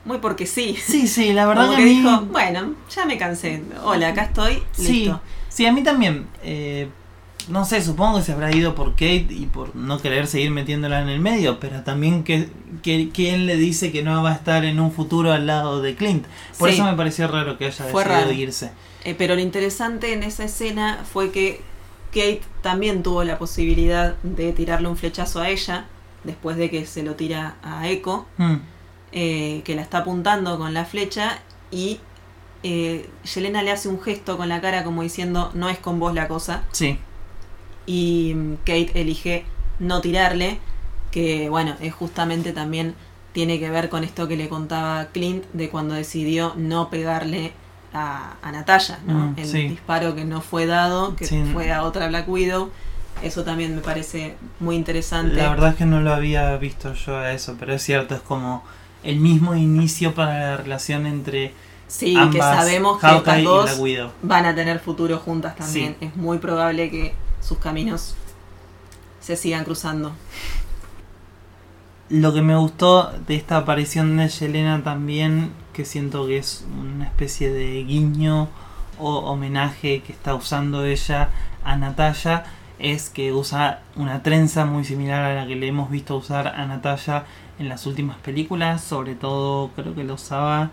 Speaker 1: muy porque sí.
Speaker 2: Sí, sí, la verdad
Speaker 1: que, dijo, bueno, ya me cansé. Hola, acá estoy.
Speaker 2: Sí, sí, a mí también. Eh, no sé, supongo que se habrá ido por Kate y por no querer seguir metiéndola en el medio, pero también que, que, él le dice que no va a estar en un futuro al lado de Clint. Por eso me pareció raro que haya decidido irse.
Speaker 1: Eh, pero lo interesante en esa escena fue que Kate también tuvo la posibilidad de tirarle un flechazo a ella después de que se lo tira a Echo, mm. eh, que la está apuntando con la flecha y eh, Yelena le hace un gesto con la cara como diciendo no es con vos la cosa.
Speaker 2: Sí.
Speaker 1: Y mm, Kate elige no tirarle, que bueno, es justamente también tiene que ver con esto que le contaba Clint de cuando decidió no pegarle a, a Natalia, ¿no? Mm, el disparo que no fue dado, que fue a otra Black Widow eso también me parece muy interesante.
Speaker 2: La verdad es que no lo había visto yo a eso, pero es cierto, es como el mismo inicio para la relación entre
Speaker 1: Sí, que sabemos que estas dos van a tener futuro juntas también. Es muy probable que sus caminos se sigan cruzando.
Speaker 2: Lo que me gustó de esta aparición de Yelena también, que siento que es una especie de guiño o homenaje que está usando ella a Natalia, es que usa una trenza muy similar a la que le hemos visto usar a Natalia en las últimas películas, sobre todo creo que lo usaba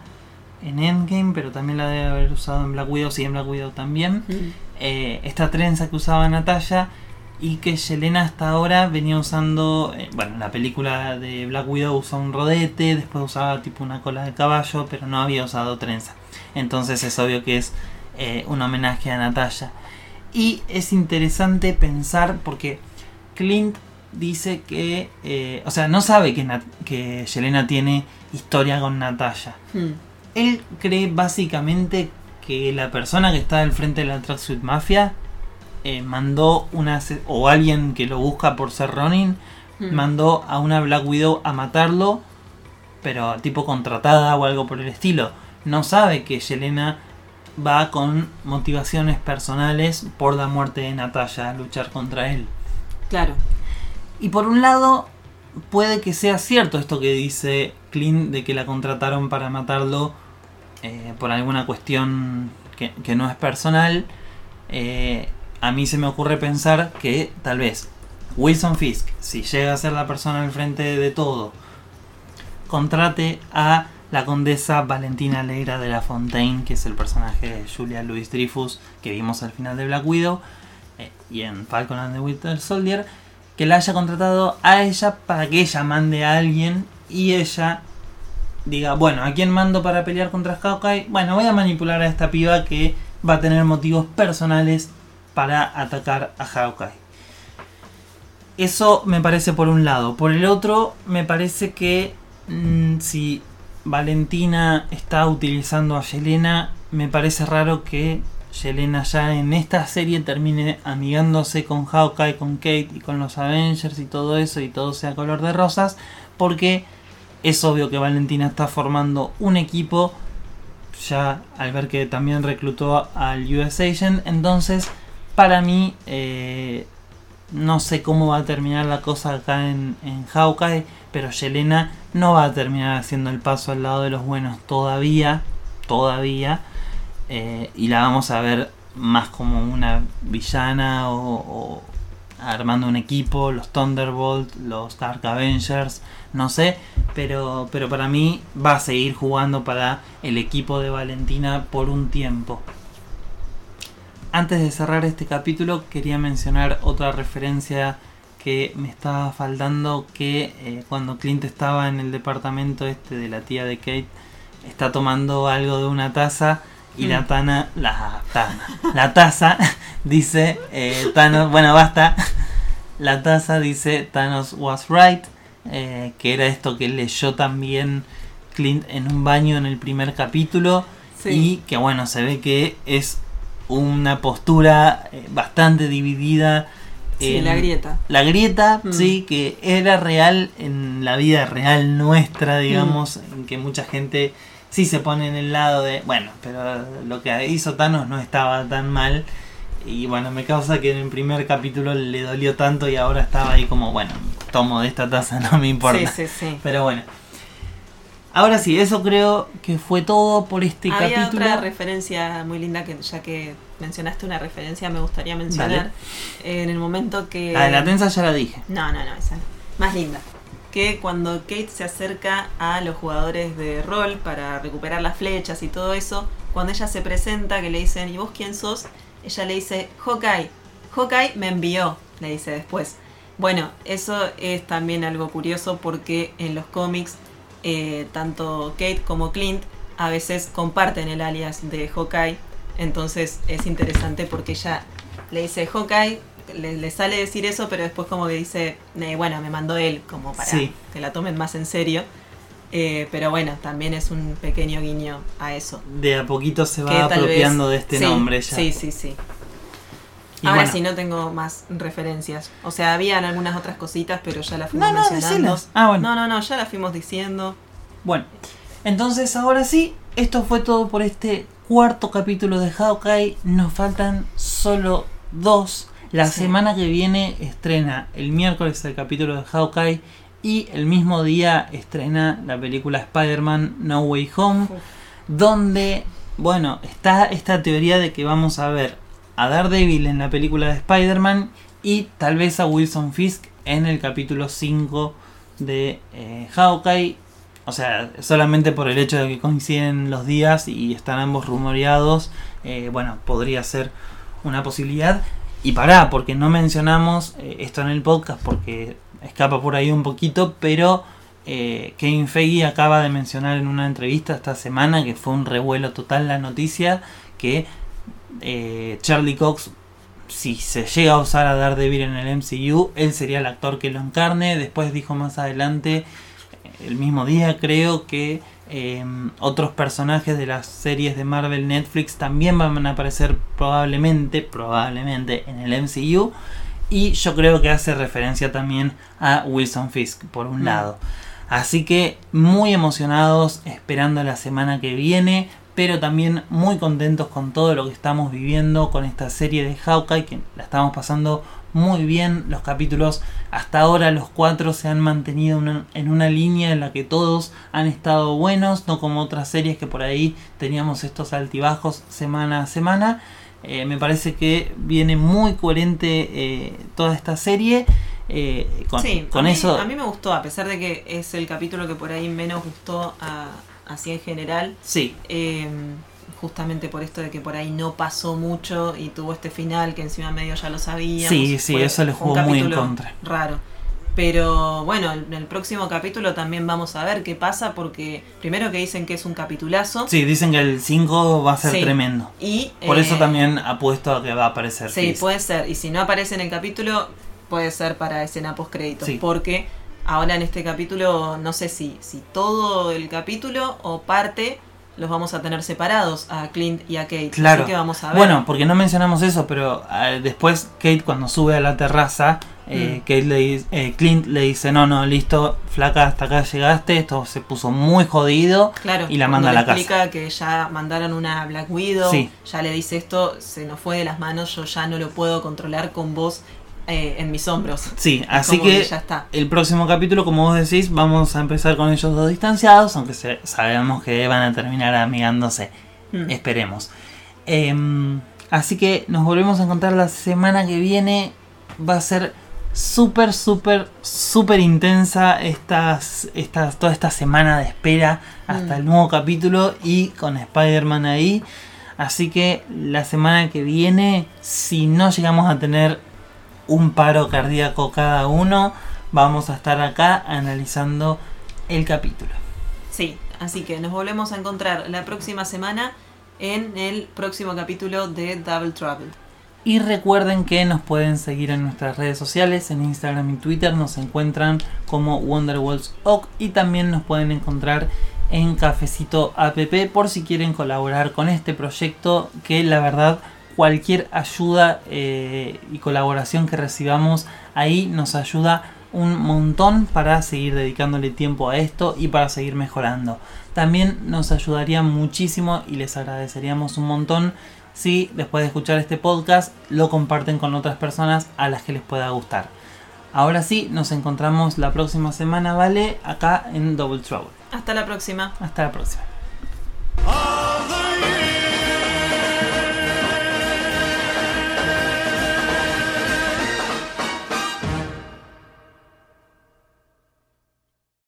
Speaker 2: en Endgame, pero también la debe haber usado en Black Widow, sí, en Black Widow también. Eh, esta trenza que usaba Natalia y que Yelena hasta ahora venía usando, eh, bueno, en la película de Black Widow usó un rodete, después usaba tipo una cola de caballo, pero no había usado trenza. Entonces es obvio que es eh, un homenaje a Natalia. Y es interesante pensar porque Clint dice que, eh, o sea, no sabe que, que Yelena tiene historia con Natalia. Hmm. Él cree básicamente que la persona que está al frente de la Tracksuit Mafia eh, mandó una, o alguien que lo busca por ser Ronin, hmm. mandó a una Black Widow a matarlo, pero tipo contratada o algo por el estilo. No sabe que Yelena va con motivaciones personales por la muerte de Natalia, luchar contra él.
Speaker 1: Claro.
Speaker 2: Y por un lado, puede que sea cierto esto que dice Clint de que la contrataron para matarlo eh, por alguna cuestión que, no es personal. Eh, a mí se me ocurre pensar que tal vez Wilson Fisk, si llega a ser la persona al frente de todo, contrate a la condesa Valentina Alegra de la Fontaine, que es el personaje de Julia Louis Dreyfus que vimos al final de Black Widow eh, y en Falcon and the Winter Soldier, que la haya contratado a ella para que ella mande a alguien y ella diga, bueno, ¿a quién mando para pelear contra Hawkeye? Bueno, voy a manipular a esta piba que va a tener motivos personales para atacar a Hawkeye. Eso me parece por un lado. Por el otro, me parece que mm, si Valentina está utilizando a Yelena, me parece raro que Yelena ya en esta serie termine amigándose con Hawkeye, con Kate y con los Avengers y todo eso y todo sea color de rosas, porque es obvio que Valentina está formando un equipo ya al ver que también reclutó al US Agent, entonces para mí eh, no sé cómo va a terminar la cosa acá en, en Hawkeye, pero Yelena no va a terminar haciendo el paso al lado de los buenos todavía, todavía. Eh, y la vamos a ver más como una villana o, armando un equipo, los Thunderbolt, los Dark Avengers, no sé, pero, pero para mí va a seguir jugando para el equipo de Valentina por un tiempo. Antes de cerrar este capítulo quería mencionar otra referencia que me estaba faltando que eh, cuando Clint estaba en el departamento este de la tía de Kate está tomando algo de una taza y la mm. Tana, la Tana, la taza dice eh, Thanos, bueno basta, la taza dice Thanos was right, eh, que era esto que leyó también Clint en un baño en el primer capítulo y que bueno, se ve que es una postura eh, bastante dividida.
Speaker 1: Sí, la grieta.
Speaker 2: La grieta, mm. sí, que era real en la vida real nuestra, digamos, mm. en que mucha gente sí se pone en el lado de, bueno, pero lo que hizo Thanos no estaba tan mal. Y bueno, me causa que en el primer capítulo le dolió tanto y ahora estaba ahí como, bueno, tomo de esta taza, no me importa. Sí, sí, sí. Pero bueno. Ahora sí, eso creo que fue todo por este
Speaker 1: Había
Speaker 2: capítulo.
Speaker 1: otra referencia muy linda que ya que mencionaste una referencia me gustaría mencionar. En el momento que...
Speaker 2: La de la tensa ya la dije.
Speaker 1: No, no, no, esa Más linda que cuando Kate se acerca a los jugadores de rol para recuperar las flechas y todo eso, cuando ella se presenta, que le dicen, ¿y vos quién sos? Ella le dice, Hawkeye. Hawkeye me envió, le dice después. Bueno, eso es también algo curioso porque en los cómics, eh, tanto Kate como Clint a veces comparten el alias de Hawkeye. Entonces es interesante porque ella le dice Hawkeye, le, sale decir eso, pero después como que dice, eh, bueno, me mandó él, como para que la tomen más en serio. Eh, pero bueno, también es un pequeño guiño a eso.
Speaker 2: De a poquito se va apropiando de este nombre ya.
Speaker 1: Sí, sí, sí. Ahora sí no tengo más referencias. O sea, habían algunas otras cositas, pero ya las fuimos no, mencionando.
Speaker 2: Ah, bueno.
Speaker 1: No, no, no, ya las fuimos diciendo.
Speaker 2: Bueno, entonces ahora sí, esto fue todo por este cuarto capítulo de Hawkeye. Nos faltan solo dos la semana que viene estrena el miércoles el capítulo de Hawkeye y el mismo día estrena la película Spider-Man No Way Home, donde, bueno, está esta teoría de que vamos a ver a Daredevil en la película de Spider-Man y tal vez a Wilson Fisk en el capítulo 5 de eh, Hawkeye. O sea, solamente por el hecho de que coinciden los días y están ambos rumoreados, eh, bueno, podría ser una posibilidad. Y pará, porque no mencionamos eh, esto en el podcast porque escapa por ahí un poquito, pero eh, Kevin Feige acaba de mencionar en una entrevista esta semana que fue un revuelo total la noticia que eh, Charlie Cox, si se llega a usar a Daredevil en el MCU, él sería el actor que lo encarne. Después dijo más adelante, el mismo día creo que Em, otros personajes de las series de Marvel Netflix también van a aparecer probablemente, probablemente en el MCU. Y yo creo que hace referencia también a Wilson Fisk, por un mm. lado. Así que muy emocionados, esperando la semana que viene, pero también muy contentos con todo lo que estamos viviendo con esta serie de Hawkeye, que la estamos pasando muy bien. Los capítulos hasta ahora, los cuatro, se han mantenido en una línea en la que todos han estado buenos, no como otras series que por ahí teníamos estos altibajos semana a semana. Eh, me parece que viene muy coherente eh, toda esta serie. Eh, con,
Speaker 1: sí,
Speaker 2: con eso.
Speaker 1: a mí me gustó, a pesar de que es el capítulo que por ahí menos gustó así en general.
Speaker 2: Sí
Speaker 1: justamente por esto de que por ahí no pasó mucho y tuvo este final que encima medio ya lo sabía
Speaker 2: Sí, sí, eso le jugó muy en contra.
Speaker 1: Raro. Pero bueno, en el próximo capítulo también vamos a ver qué pasa porque primero que dicen que es un capitulazo.
Speaker 2: Sí, dicen que el 5 va a ser
Speaker 1: Sí.
Speaker 2: tremendo.
Speaker 1: Y,
Speaker 2: Por eso
Speaker 1: eh,
Speaker 2: también apuesto a que va a aparecer.
Speaker 1: Sí,
Speaker 2: Chris.
Speaker 1: puede ser. Y si no aparece en el capítulo, puede ser para escena post créditos.
Speaker 2: Sí.
Speaker 1: Porque ahora en este capítulo, no sé si, si todo el capítulo o parte los vamos a tener separados a Clint y a Kate.
Speaker 2: Claro.
Speaker 1: Así que vamos a ver.
Speaker 2: Bueno, porque no mencionamos eso, pero eh, después Kate cuando sube a la terraza, eh,
Speaker 1: Mm.
Speaker 2: Kate le eh, Clint le dice, no, no, listo, flaca, hasta acá llegaste, esto se puso muy jodido.
Speaker 1: Claro,
Speaker 2: y la manda a la casa.
Speaker 1: explica que ya mandaron una Black Widow,
Speaker 2: Sí.
Speaker 1: ya le dice esto, se nos fue de las manos, yo ya no lo puedo controlar con vos eh, en mis hombros.
Speaker 2: Sí, así que
Speaker 1: ya está.
Speaker 2: el próximo capítulo, como vos decís, vamos a empezar con ellos dos distanciados, aunque se- sabemos que van a terminar amigándose.
Speaker 1: Mm.
Speaker 2: Esperemos. Em, así que nos volvemos a encontrar la semana que viene. Va a ser súper, súper, súper intensa estas, estas, toda esta semana de espera hasta
Speaker 1: Mm.
Speaker 2: el nuevo capítulo y con Spider-Man ahí. Así que la semana que viene, si no llegamos a tener un paro cardíaco cada uno, vamos a estar acá analizando el capítulo.
Speaker 1: Sí, así que nos volvemos a encontrar la próxima semana en el próximo capítulo de Double Trouble.
Speaker 2: Y recuerden que nos pueden seguir en nuestras redes sociales, en Instagram y Twitter nos encuentran como Wonderwalls Oak y también nos pueden encontrar en Cafecito App por si quieren colaborar con este proyecto que la verdad cualquier ayuda eh, y colaboración que recibamos ahí nos ayuda un montón para seguir dedicándole tiempo a esto y para seguir mejorando. También nos ayudaría muchísimo y les agradeceríamos un montón si después de escuchar este podcast lo comparten con otras personas a las que les pueda gustar. Ahora sí, nos encontramos la próxima semana, ¿vale? Acá en Double Trouble.
Speaker 1: Hasta la próxima.
Speaker 2: Hasta la próxima.